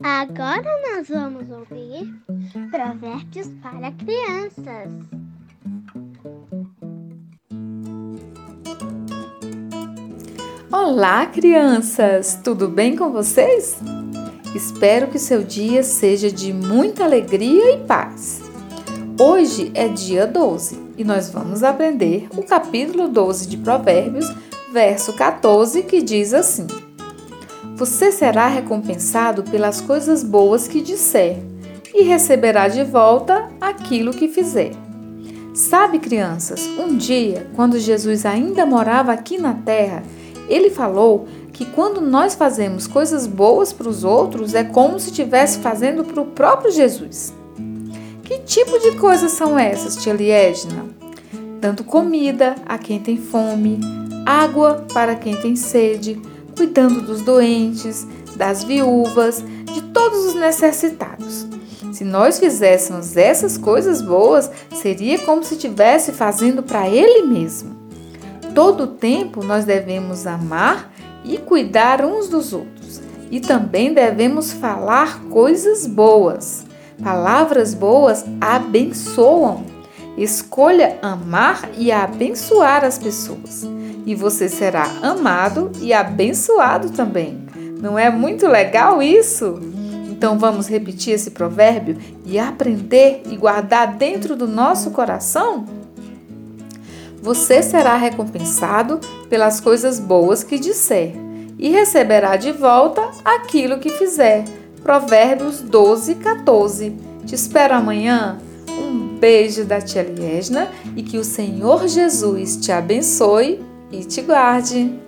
Agora nós vamos ouvir Provérbios para Crianças. Olá, crianças! Tudo bem com vocês? Espero que seu dia seja de muita alegria e paz. Hoje é dia 12 e nós vamos aprender o capítulo 12 de Provérbios, verso 14, que diz assim: Você será recompensado pelas coisas boas que disser e receberá de volta aquilo que fizer. Sabe, crianças, um dia, quando Jesus ainda morava aqui na terra, ele falou que quando nós fazemos coisas boas para os outros é como se estivesse fazendo para o próprio Jesus. Que tipo de coisas são essas, tia Liedna? Dando comida a quem tem fome, água para quem tem sede, cuidando dos doentes, das viúvas, de todos os necessitados. Se nós fizéssemos essas coisas boas, seria como se estivesse fazendo para Ele mesmo todo o tempo nós devemos amar e cuidar uns dos outros. E também devemos falar coisas boas. Palavras boas abençoam. Escolha amar e abençoar as pessoas. E você será amado e abençoado também. Não é muito legal isso? Então vamos repetir esse provérbio e aprender e guardar dentro do nosso coração? Você será recompensado pelas coisas boas que disser e receberá de volta aquilo que fizer. Provérbios 12, 14. Te espero amanhã. Beijo da tia Liesna e que o Senhor Jesus te abençoe e te guarde.